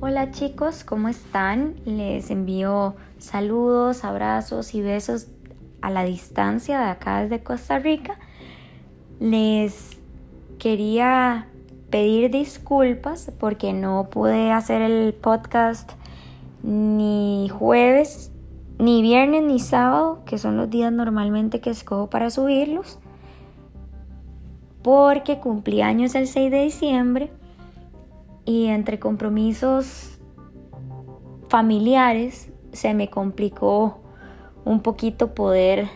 Hola chicos, ¿cómo están? Les envío saludos, abrazos y besos a la distancia de acá desde Costa Rica. Les quería pedir disculpas porque no pude hacer el podcast ni jueves, ni viernes, ni sábado, que son los días normalmente que escojo para subirlos, porque cumplí años el 6 de diciembre y entre compromisos familiares se me complicó un poquito poder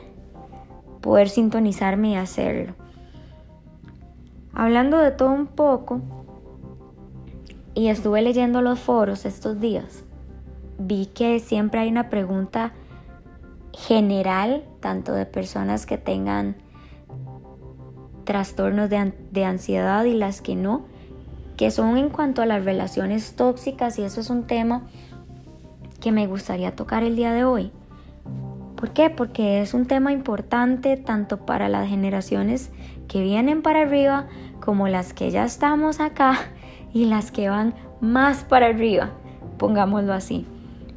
poder sintonizarme y hacerlo. Hablando de todo un poco y estuve leyendo los foros estos días, vi que siempre hay una pregunta general, tanto de personas que tengan trastornos de, de ansiedad y las que no, que son en cuanto a las relaciones tóxicas y eso es un tema que me gustaría tocar el día de hoy. ¿Por qué? Porque es un tema importante tanto para las generaciones que vienen para arriba como las que ya estamos acá y las que van más para arriba, pongámoslo así.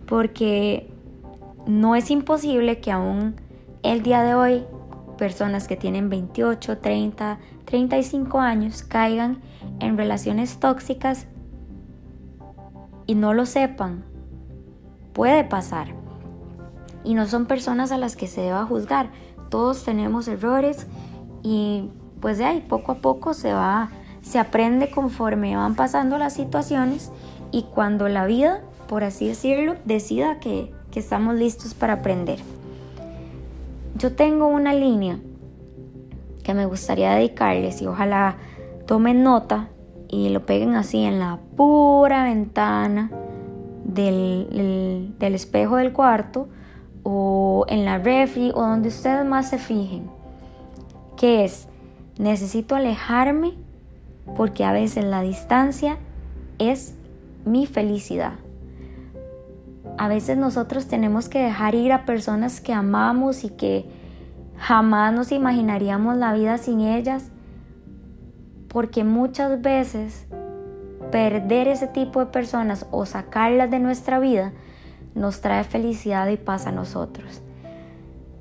Porque no es imposible que aún el día de hoy personas que tienen 28, 30, 35 años caigan en relaciones tóxicas y no lo sepan. Puede pasar. Y no son personas a las que se deba juzgar. Todos tenemos errores y pues de ahí poco a poco se va, se aprende conforme van pasando las situaciones y cuando la vida, por así decirlo, decida que, que estamos listos para aprender. Yo tengo una línea que me gustaría dedicarles y ojalá tomen nota y lo peguen así en la pura ventana del, espejo del cuarto o en la refri o donde ustedes más se fijen. Que es, necesito alejarme porque a veces la distancia es mi felicidad. A veces nosotros tenemos que dejar ir a personas que amamos y que jamás nos imaginaríamos la vida sin ellas porque muchas veces perder ese tipo de personas o sacarlas de nuestra vida nos trae felicidad y paz a nosotros.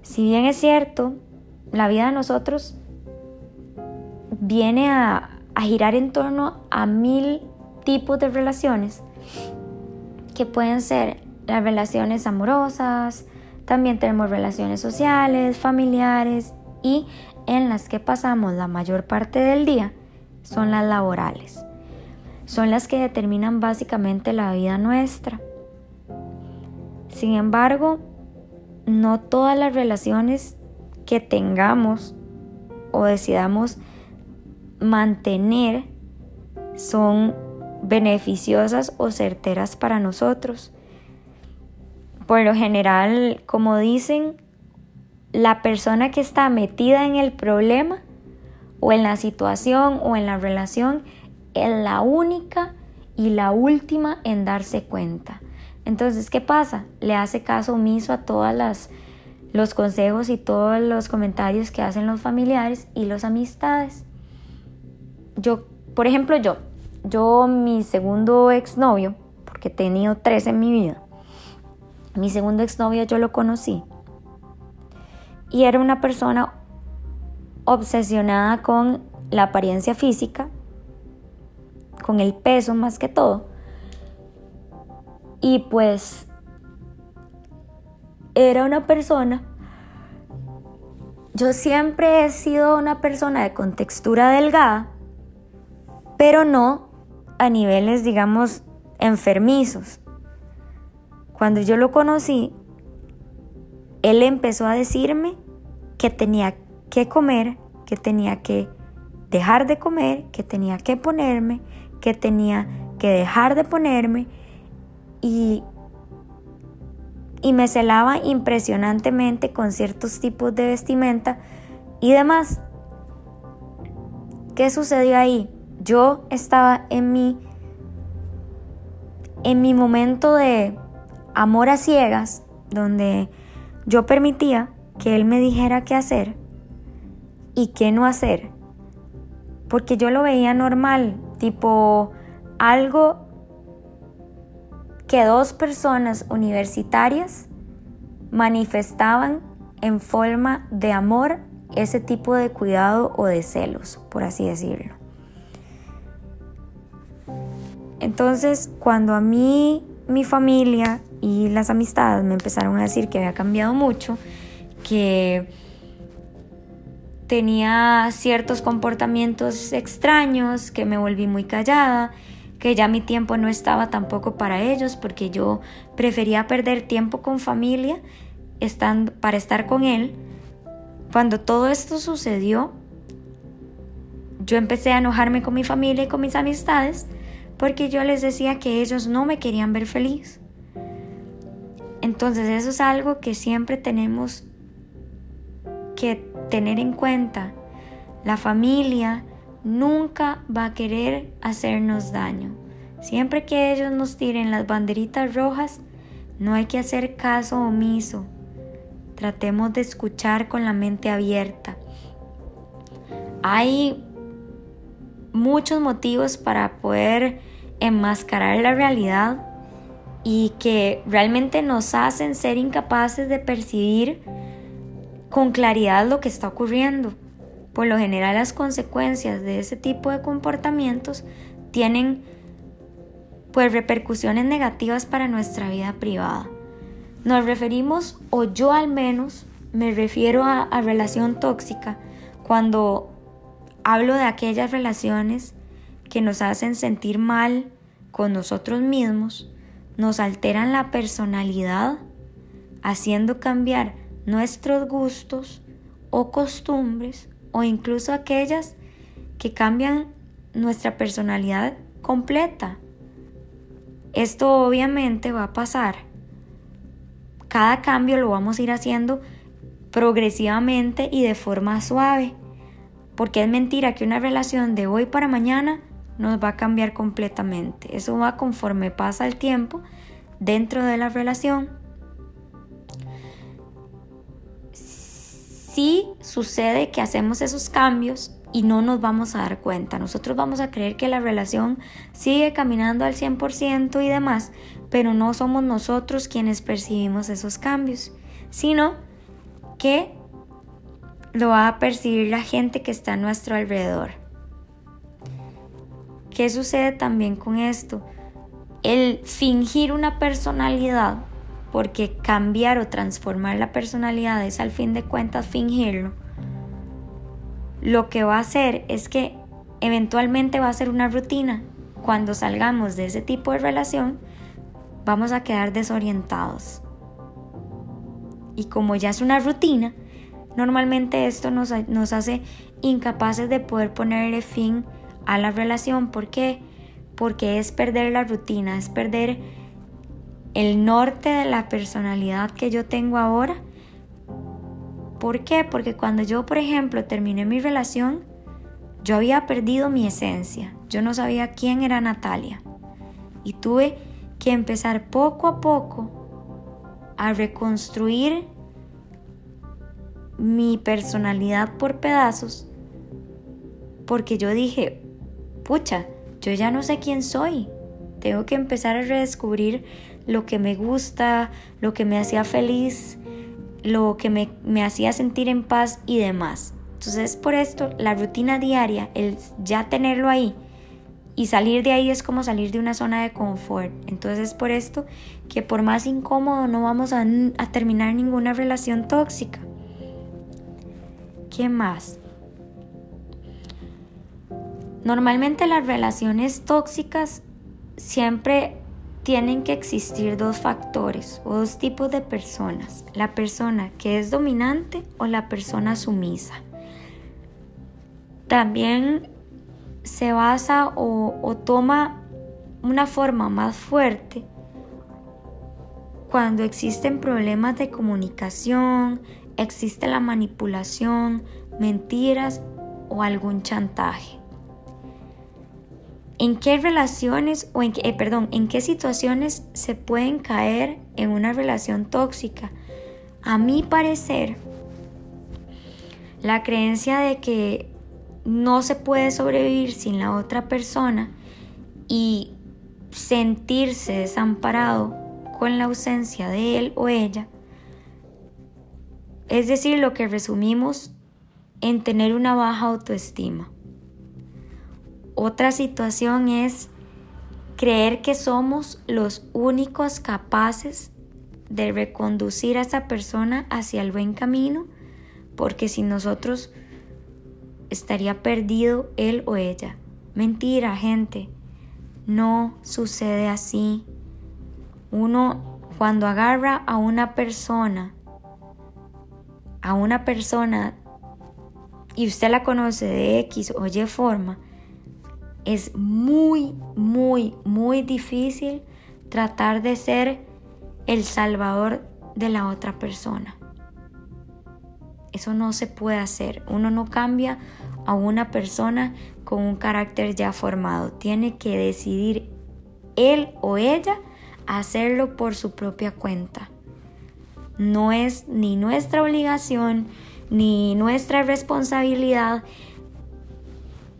Si bien es cierto, la vida de nosotros viene a, girar en torno a mil tipos de relaciones que pueden ser las relaciones amorosas, también tenemos relaciones sociales, familiares y en las que pasamos la mayor parte del día son las laborales. Son las que determinan básicamente la vida nuestra. Sin embargo, no todas las relaciones que tengamos o decidamos mantener son beneficiosas o certeras para nosotros. Por lo general, como dicen, la persona que está metida en el problema o en la situación o en la relación es la única y la última en darse cuenta. Entonces, ¿qué pasa? Le hace caso omiso a todos los consejos y todos los comentarios que hacen los familiares y los amistades. Yo, por ejemplo, yo, yo mi segundo exnovio, porque he tenido tres en mi vida, mi segundo exnovio yo lo conocí y era una persona obsesionada con la apariencia física, con el peso más que todo. Y pues era una persona, yo siempre he sido una persona de contextura delgada, pero no a niveles, digamos, enfermizos. Cuando yo lo conocí, él empezó a decirme que tenía que comer, que tenía que dejar de comer, que tenía que ponerme, que tenía que dejar de ponerme y, y me celaba impresionantemente con ciertos tipos de vestimenta y demás. ¿Qué sucedió ahí? Yo estaba en mi en mi momento de amor a ciegas, donde yo permitía que él me dijera qué hacer y qué no hacer. Porque yo lo veía normal, tipo algo que dos personas universitarias manifestaban en forma de amor ese tipo de cuidado o de celos, por así decirlo. Entonces, cuando a mí, mi familia y las amistades me empezaron a decir que había cambiado mucho, que tenía ciertos comportamientos extraños, que me volví muy callada, que ya mi tiempo no estaba tampoco para ellos porque yo prefería perder tiempo con familia estando, para estar con él. Cuando todo esto sucedió, yo empecé a enojarme con mi familia y con mis amistades porque yo les decía que ellos no me querían ver feliz. Entonces eso es algo que siempre tenemos que tener en cuenta. La familia nunca va a querer hacernos daño. Siempre que ellos nos tiren las banderitas rojas, no hay que hacer caso omiso. Tratemos de escuchar con la mente abierta. Hay muchos motivos para poder enmascarar la realidad y que realmente nos hacen ser incapaces de percibir con claridad lo que está ocurriendo. Por lo general las consecuencias de ese tipo de comportamientos tienen pues repercusiones negativas para nuestra vida privada. Nos referimos, o yo al menos, me refiero a, a relación tóxica cuando hablo de aquellas relaciones que nos hacen sentir mal con nosotros mismos, nos alteran la personalidad, haciendo cambiar nuestros gustos o costumbres o incluso aquellas que cambian nuestra personalidad completa. Esto obviamente va a pasar. Cada cambio lo vamos a ir haciendo progresivamente y de forma suave. Porque es mentira que una relación de hoy para mañana nos va a cambiar completamente. Eso va conforme pasa el tiempo dentro de la relación sí sucede que hacemos esos cambios y no nos vamos a dar cuenta. Nosotros vamos a creer que la relación sigue caminando al 100% y demás, pero no somos nosotros quienes percibimos esos cambios, sino que lo va a percibir la gente que está a nuestro alrededor. ¿Qué sucede también con esto? El fingir una personalidad porque cambiar o transformar la personalidad es al fin de cuentas fingirlo, lo que va a hacer es que eventualmente va a ser una rutina. Cuando salgamos de ese tipo de relación, vamos a quedar desorientados. Y como ya es una rutina, normalmente esto nos, hace incapaces de poder ponerle fin a la relación. ¿Por qué? Porque es perder la rutina, es perder el norte de la personalidad que yo tengo ahora. ¿Por qué? Porque cuando yo, por ejemplo, terminé mi relación, yo había perdido mi esencia. Yo no sabía quién era Natalia. Y tuve que empezar poco a poco a reconstruir mi personalidad por pedazos. Porque yo dije, pucha, yo ya no sé quién soy. Tengo que empezar a redescubrir lo que me gusta, lo que me hacía feliz, lo que me, hacía sentir en paz y demás. Entonces por esto la rutina diaria, el ya tenerlo ahí y salir de ahí es como salir de una zona de confort. Entonces es por esto que por más incómodo no vamos a terminar ninguna relación tóxica. ¿Qué más? Normalmente las relaciones tóxicas siempre tienen que existir dos factores o dos tipos de personas, la persona que es dominante o la persona sumisa. También se basa o, toma una forma más fuerte cuando existen problemas de comunicación, existe la manipulación, mentiras o algún chantaje en qué relaciones o en qué, eh, perdón, en qué situaciones se pueden caer en una relación tóxica. A mi parecer, la creencia de que no se puede sobrevivir sin la otra persona y sentirse desamparado con la ausencia de él o ella, es decir, lo que resumimos en tener una baja autoestima. Otra situación es creer que somos los únicos capaces de reconducir a esa persona hacia el buen camino, porque si nosotros estaría perdido él o ella. Mentira, gente. No sucede así. Uno cuando agarra a una persona, a una persona y usted la conoce de X o Y forma, es muy, muy, muy difícil tratar de ser el salvador de la otra persona. Eso no se puede hacer. Uno no cambia a una persona con un carácter ya formado. Tiene que decidir él o ella hacerlo por su propia cuenta. No es ni nuestra obligación ni nuestra responsabilidad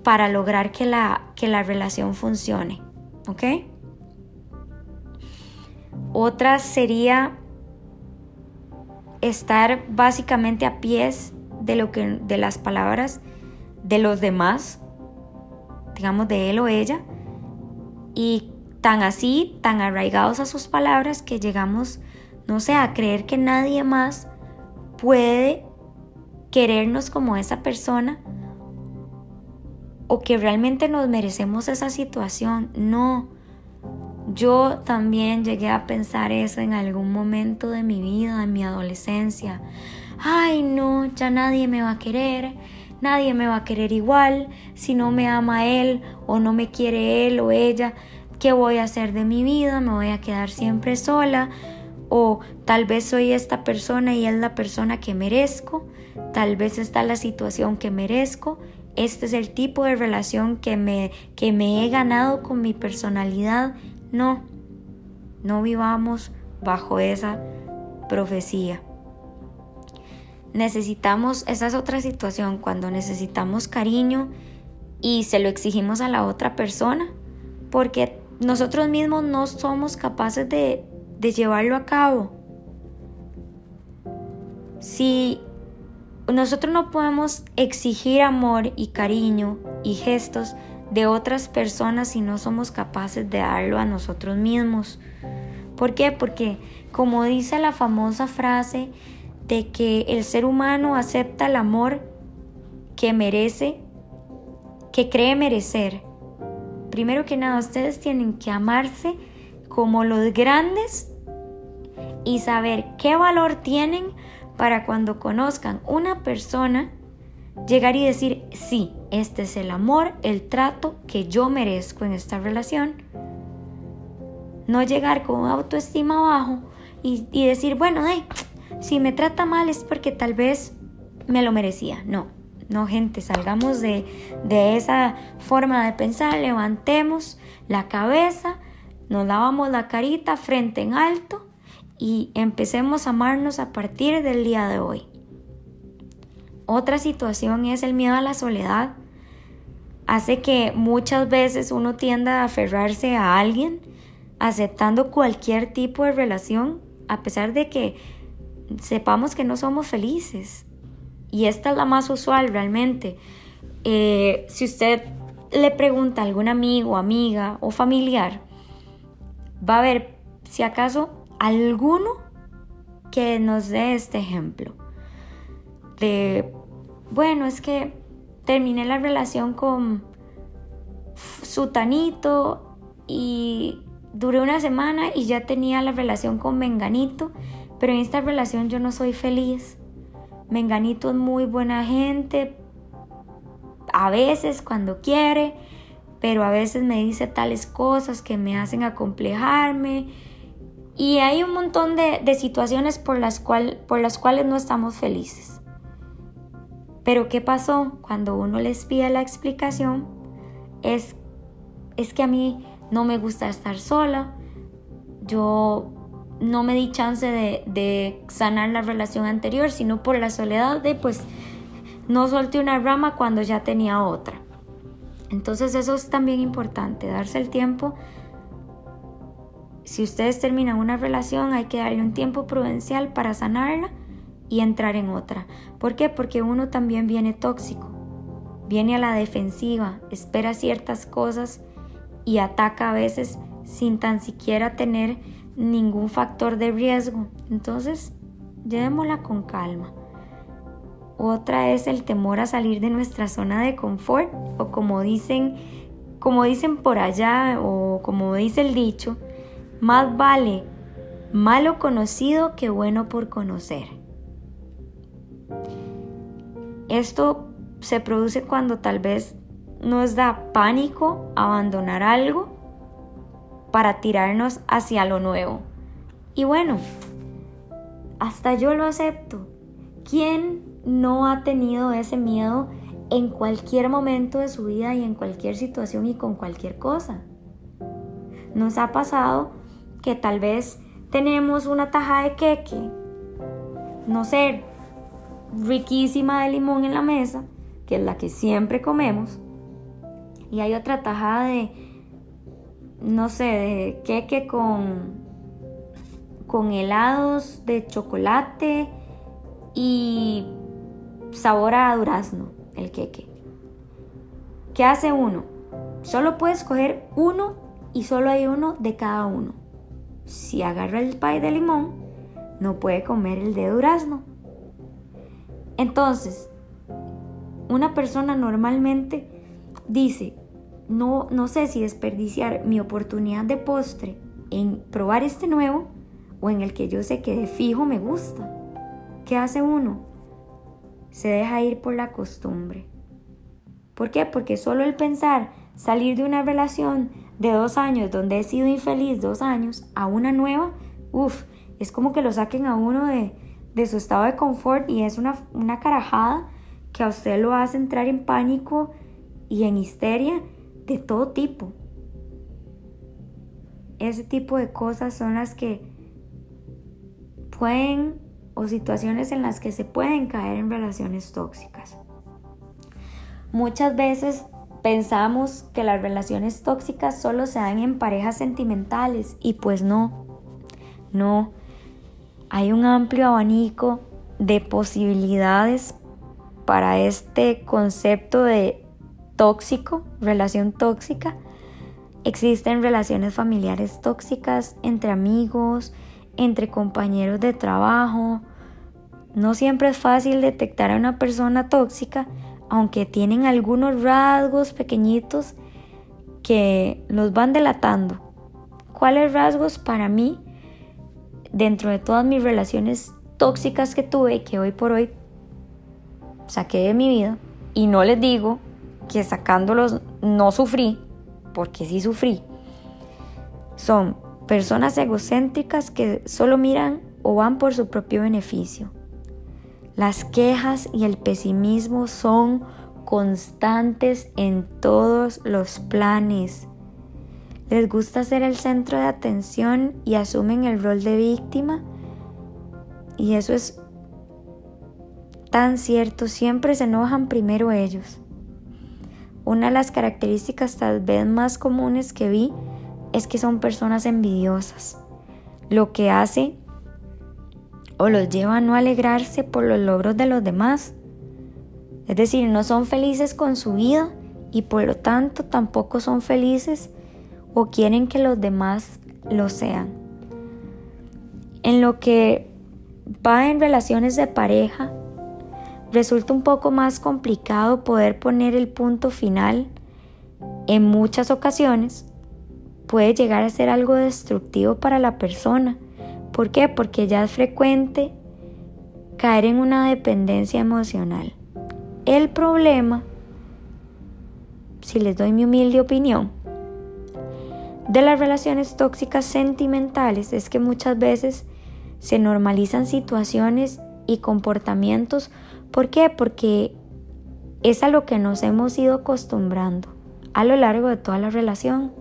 para lograr que la, que la relación funcione. ¿Ok? Otra sería estar básicamente a pies de, lo que, de las palabras de los demás, digamos de él o ella, y tan así, tan arraigados a sus palabras que llegamos, no sé, a creer que nadie más puede querernos como esa persona o que realmente nos merecemos esa situación. No. Yo también llegué a pensar eso en algún momento de mi vida, en mi adolescencia. Ay, no, ya nadie me va a querer, nadie me va a querer igual, si no me ama él o no me quiere él o ella, ¿qué voy a hacer de mi vida? Me voy a quedar siempre sola o tal vez soy esta persona y es la persona que merezco, tal vez está la situación que merezco este es el tipo de relación que me, que me he ganado con mi personalidad. No, no vivamos bajo esa profecía. Necesitamos, esa es otra situación, cuando necesitamos cariño y se lo exigimos a la otra persona, porque nosotros mismos no somos capaces de, de llevarlo a cabo. Si nosotros no podemos exigir amor y cariño y gestos de otras personas si no somos capaces de darlo a nosotros mismos. ¿Por qué? Porque como dice la famosa frase de que el ser humano acepta el amor que merece, que cree merecer. Primero que nada, ustedes tienen que amarse como los grandes y saber qué valor tienen para cuando conozcan una persona, llegar y decir, sí, este es el amor, el trato que yo merezco en esta relación. No llegar con autoestima bajo y, decir, bueno, si me trata mal es porque tal vez me lo merecía. No, no gente, salgamos de, de esa forma de pensar, levantemos la cabeza, nos lavamos la carita frente en alto y empecemos a amarnos a partir del día de hoy. Otra situación es el miedo a la soledad. Hace que muchas veces uno tienda a aferrarse a alguien, aceptando cualquier tipo de relación, a pesar de que sepamos que no somos felices. Y esta es la más usual realmente. Eh, si usted le pregunta a algún amigo, amiga o familiar, va a ver si acaso alguno que nos dé este ejemplo de, bueno, es que terminé la relación con Sutanito y duré una semana y ya tenía la relación con Menganito, pero en esta relación yo no soy feliz. Menganito es muy buena gente, a veces cuando quiere, pero a veces me dice tales cosas que me hacen acomplejarme y hay un montón de, situaciones por las, por las cuales no estamos felices. Pero ¿qué pasó? Cuando uno les pide la explicación, es, es que a mí no me gusta estar sola, yo no me di chance de, de, sanar la relación anterior, sino por la soledad de pues no solté una rama cuando ya tenía otra. Entonces eso es también importante, darse el tiempo si ustedes terminan una relación hay que darle un tiempo prudencial para sanarla y entrar en otra. ¿Por qué? Porque uno también viene tóxico, viene a la defensiva, espera ciertas cosas y ataca a veces sin tan siquiera tener ningún factor de riesgo. Entonces, llevémosla con calma. Otra es el temor a salir de nuestra zona de confort o como dicen, como dicen por allá o como dice el dicho, más vale malo conocido que bueno por conocer. Esto se produce cuando tal vez nos da pánico abandonar algo para tirarnos hacia lo nuevo. Y bueno, hasta yo lo acepto. ¿Quién no ha tenido ese miedo en cualquier momento de su vida y en cualquier situación y con cualquier cosa? Nos ha pasado que tal vez tenemos una taja de queque, no sé, riquísima de limón en la mesa, que es la que siempre comemos, y hay otra tajada de, no sé, de queque con, con helados de chocolate y sabor a durazno, el queque. ¿Qué hace uno? Solo puedes coger uno y solo hay uno de cada uno. Si agarra el pie de limón, no puede comer el de durazno. Entonces, una persona normalmente dice, no, no sé si desperdiciar mi oportunidad de postre en probar este nuevo o en el que yo sé que de fijo me gusta. ¿Qué hace uno? Se deja ir por la costumbre. ¿Por qué? Porque solo el pensar salir de una relación de dos años donde he sido infeliz dos años a una nueva, uff, es como que lo saquen a uno de, de su estado de confort y es una, una carajada que a usted lo hace entrar en pánico y en histeria de todo tipo. Ese tipo de cosas son las que pueden o situaciones en las que se pueden caer en relaciones tóxicas. Muchas veces pensamos que las relaciones tóxicas solo se dan en parejas sentimentales y pues no, no. Hay un amplio abanico de posibilidades para este concepto de tóxico, relación tóxica. Existen relaciones familiares tóxicas entre amigos, entre compañeros de trabajo. No siempre es fácil detectar a una persona tóxica, aunque tienen algunos rasgos pequeñitos que los van delatando. ¿Cuáles rasgos para mí, dentro de todas mis relaciones tóxicas que tuve y que hoy por hoy saqué de mi vida? Y no les digo que sacándolos no sufrí, porque sí sufrí. Son personas egocéntricas que solo miran o van por su propio beneficio. Las quejas y el pesimismo son constantes en todos los planes. Les gusta ser el centro de atención y asumen el rol de víctima. Y eso es tan cierto, siempre se enojan primero ellos. Una de las características tal vez más comunes que vi es que son personas envidiosas, lo que hace o los lleva a no alegrarse por los logros de los demás. Es decir, no son felices con su vida y por lo tanto tampoco son felices o quieren que los demás lo sean. En lo que va en relaciones de pareja, resulta un poco más complicado poder poner el punto final en muchas ocasiones puede llegar a ser algo destructivo para la persona. ¿Por qué? Porque ya es frecuente caer en una dependencia emocional. El problema, si les doy mi humilde opinión, de las relaciones tóxicas sentimentales es que muchas veces se normalizan situaciones y comportamientos. ¿Por qué? Porque es a lo que nos hemos ido acostumbrando a lo largo de toda la relación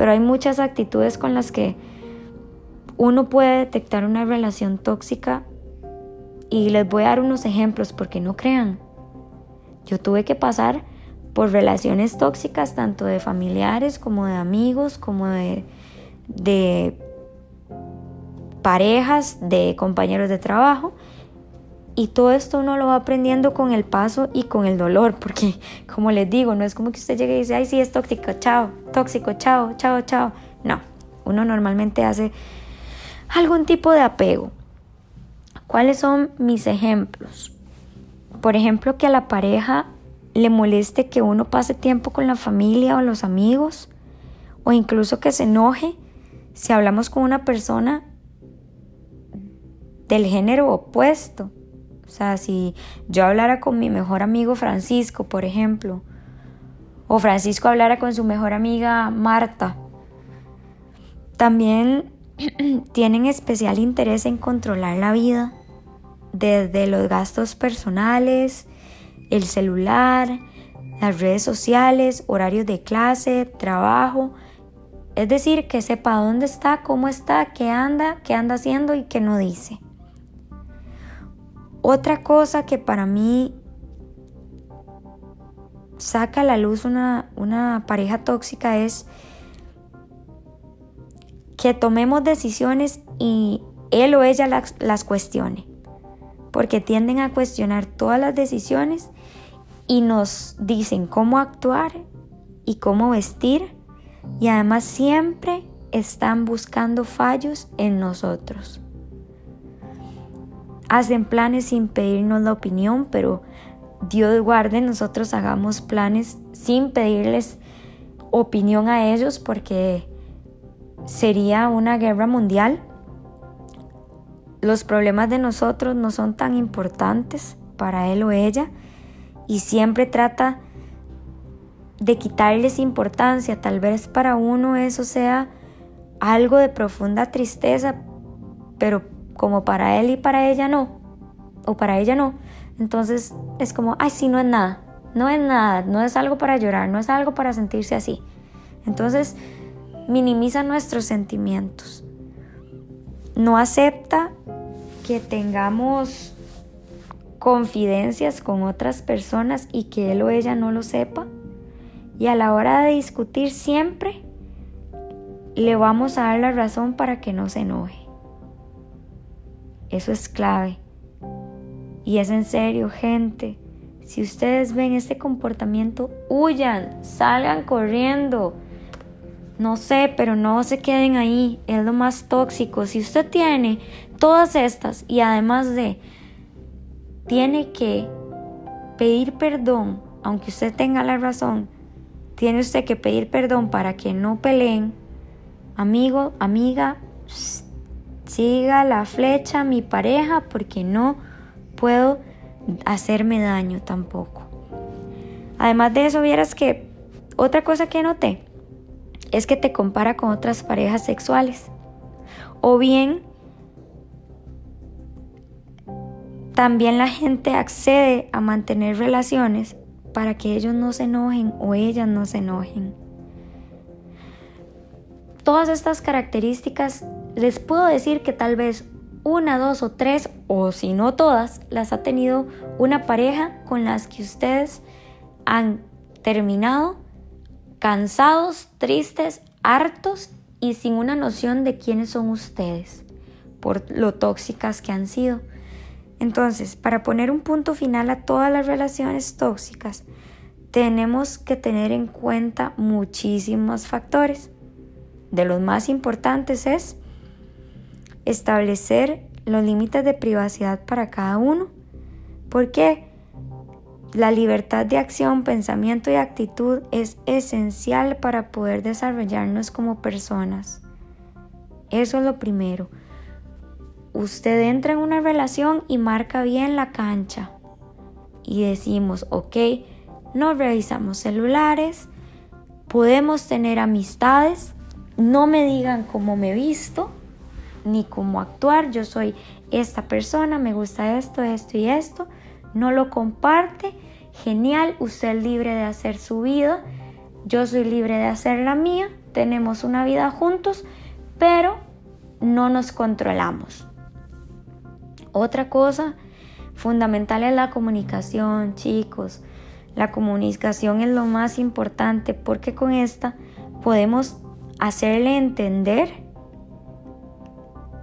pero hay muchas actitudes con las que uno puede detectar una relación tóxica y les voy a dar unos ejemplos porque no crean. Yo tuve que pasar por relaciones tóxicas tanto de familiares como de amigos, como de, parejas, de compañeros de trabajo. Y todo esto uno lo va aprendiendo con el paso y con el dolor, porque como les digo, no es como que usted llegue y dice, ay, sí, es tóxico, chao, tóxico, chao, chao, chao. No, uno normalmente hace algún tipo de apego. ¿Cuáles son mis ejemplos? Por ejemplo, que a la pareja le moleste que uno pase tiempo con la familia o los amigos, o incluso que se enoje si hablamos con una persona del género opuesto. O sea, si yo hablara con mi mejor amigo Francisco, por ejemplo, o Francisco hablara con su mejor amiga Marta, también tienen especial interés en controlar la vida, desde los gastos personales, el celular, las redes sociales, horarios de clase, trabajo, es decir, que sepa dónde está, cómo está, qué anda, qué anda haciendo y qué no dice. Otra cosa que para mí saca a la luz una, una pareja tóxica es que tomemos decisiones y él o ella las, cuestione. Porque tienden a cuestionar todas las decisiones y nos dicen cómo actuar y cómo vestir. Y además siempre están buscando fallos en nosotros hacen planes sin pedirnos la opinión, pero Dios guarde, nosotros hagamos planes sin pedirles opinión a ellos porque sería una guerra mundial. Los problemas de nosotros no son tan importantes para él o ella y siempre trata de quitarles importancia. Tal vez para uno eso sea algo de profunda tristeza, pero como para él y para ella no, o para ella no. Entonces es como, ay, sí, no es nada, no es nada, no es algo para llorar, no es algo para sentirse así. Entonces minimiza nuestros sentimientos. No acepta que tengamos confidencias con otras personas y que él o ella no lo sepa. Y a la hora de discutir siempre le vamos a dar la razón para que no se enoje. Eso es clave. Y es en serio, gente. Si ustedes ven este comportamiento, huyan, salgan corriendo. No sé, pero no se queden ahí. Es lo más tóxico. Si usted tiene todas estas y además de, tiene que pedir perdón, aunque usted tenga la razón, tiene usted que pedir perdón para que no peleen. Amigo, amiga, siga la flecha mi pareja porque no puedo hacerme daño tampoco. Además de eso, vieras que otra cosa que noté es que te compara con otras parejas sexuales. O bien, también la gente accede a mantener relaciones para que ellos no se enojen o ellas no se enojen. Todas estas características les puedo decir que tal vez una, dos o tres, o si no todas, las ha tenido una pareja con las que ustedes han terminado cansados, tristes, hartos y sin una noción de quiénes son ustedes por lo tóxicas que han sido. Entonces, para poner un punto final a todas las relaciones tóxicas, tenemos que tener en cuenta muchísimos factores. De los más importantes es establecer los límites de privacidad para cada uno, porque la libertad de acción, pensamiento y actitud es esencial para poder desarrollarnos como personas. Eso es lo primero. Usted entra en una relación y marca bien la cancha. Y decimos, ok, no revisamos celulares, podemos tener amistades, no me digan cómo me visto, ni cómo actuar. Yo soy esta persona, me gusta esto, esto y esto. No lo comparte. Genial, usted es libre de hacer su vida. Yo soy libre de hacer la mía. Tenemos una vida juntos, pero no nos controlamos. Otra cosa fundamental es la comunicación, chicos. La comunicación es lo más importante porque con esta podemos hacerle entender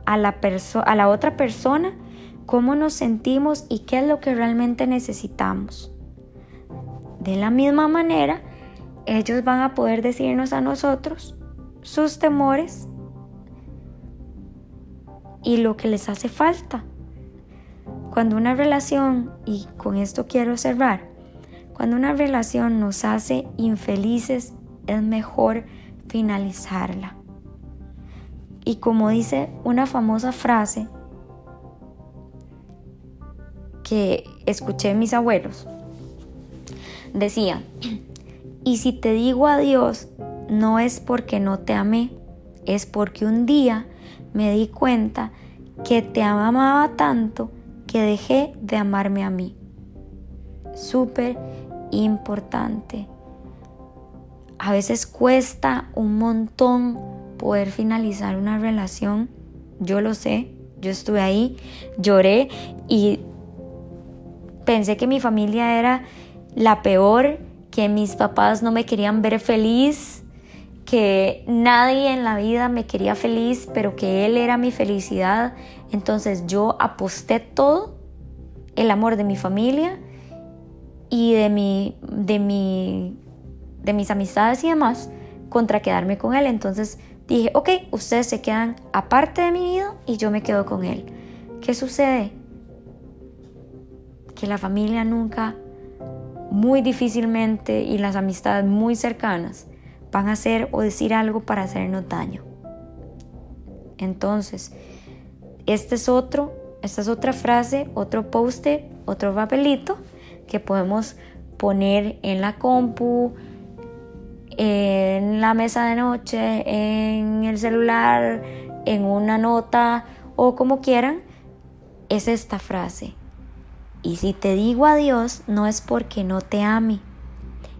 a la, a la otra persona cómo nos sentimos y qué es lo que realmente necesitamos. De la misma manera, ellos van a poder decirnos a nosotros sus temores y lo que les hace falta. Cuando una relación, y con esto quiero cerrar, cuando una relación nos hace infelices, es mejor finalizarla. Y como dice una famosa frase que escuché mis abuelos, decía, y si te digo adiós, no es porque no te amé, es porque un día me di cuenta que te amaba tanto que dejé de amarme a mí. Súper importante. A veces cuesta un montón poder finalizar una relación. Yo lo sé, yo estuve ahí, lloré y pensé que mi familia era la peor, que mis papás no me querían ver feliz, que nadie en la vida me quería feliz, pero que él era mi felicidad. Entonces yo aposté todo, el amor de mi familia y de mi, de mi, de mis amistades y demás, contra quedarme con él. Entonces dije, ok, ustedes se quedan aparte de mi vida y yo me quedo con él. ¿Qué sucede? Que la familia nunca muy difícilmente y las amistades muy cercanas van a hacer o decir algo para hacernos daño. Entonces, este es otro, esta es otra frase, otro poste, otro papelito que podemos poner en la compu, en la mesa de noche, en el celular, en una nota o como quieran, es esta frase. Y si te digo adiós, no es porque no te ame,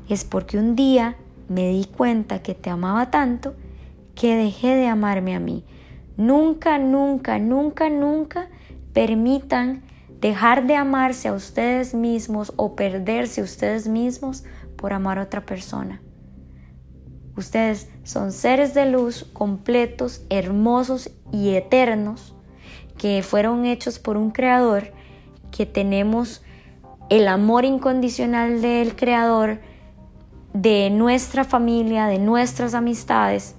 es porque un día me di cuenta que te amaba tanto que dejé de amarme a mí. Nunca, nunca, nunca, nunca permitan dejar de amarse a ustedes mismos o perderse ustedes mismos por amar a otra persona. Ustedes son seres de luz completos, hermosos y eternos que fueron hechos por un creador que tenemos el amor incondicional del Creador, de nuestra familia, de nuestras amistades.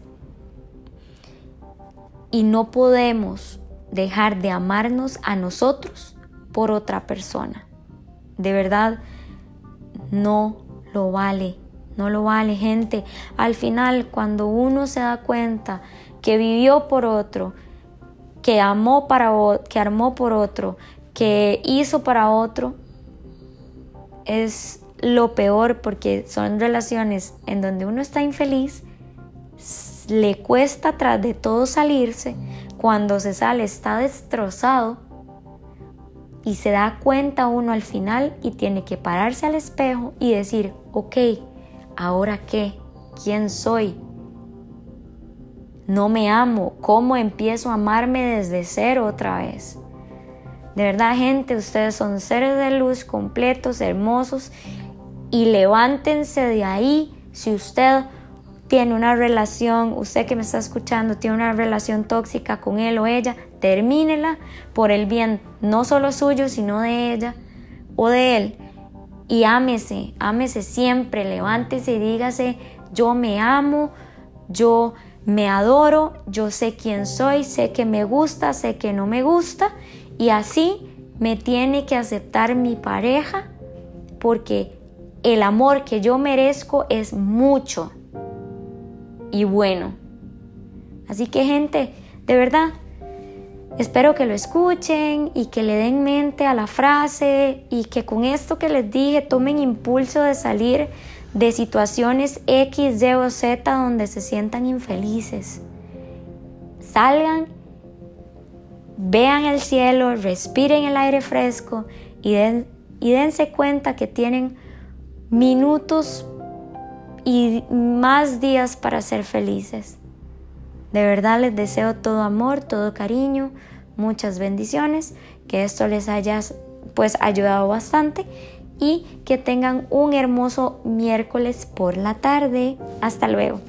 Y no podemos dejar de amarnos a nosotros por otra persona. De verdad, no lo vale, no lo vale, gente. Al final, cuando uno se da cuenta que vivió por otro, que amó para que armó por otro, que hizo para otro es lo peor porque son relaciones en donde uno está infeliz, le cuesta tras de todo salirse, cuando se sale está destrozado y se da cuenta uno al final y tiene que pararse al espejo y decir, ok, ¿ahora qué? ¿Quién soy? No me amo, ¿cómo empiezo a amarme desde cero otra vez? De verdad, gente, ustedes son seres de luz completos, hermosos y levántense de ahí si usted tiene una relación, usted que me está escuchando, tiene una relación tóxica con él o ella, termínela por el bien no solo suyo, sino de ella o de él. Y ámese, ámese siempre, levántese y dígase, yo me amo, yo me adoro, yo sé quién soy, sé que me gusta, sé que no me gusta y así me tiene que aceptar mi pareja porque el amor que yo merezco es mucho y bueno. Así que gente, de verdad, espero que lo escuchen y que le den mente a la frase y que con esto que les dije tomen impulso de salir de situaciones X, Y o Z donde se sientan infelices. Salgan vean el cielo, respiren el aire fresco y, y dense cuenta que tienen minutos y más días para ser felices. De verdad les deseo todo amor, todo cariño, muchas bendiciones, que esto les haya pues ayudado bastante y que tengan un hermoso miércoles por la tarde. Hasta luego.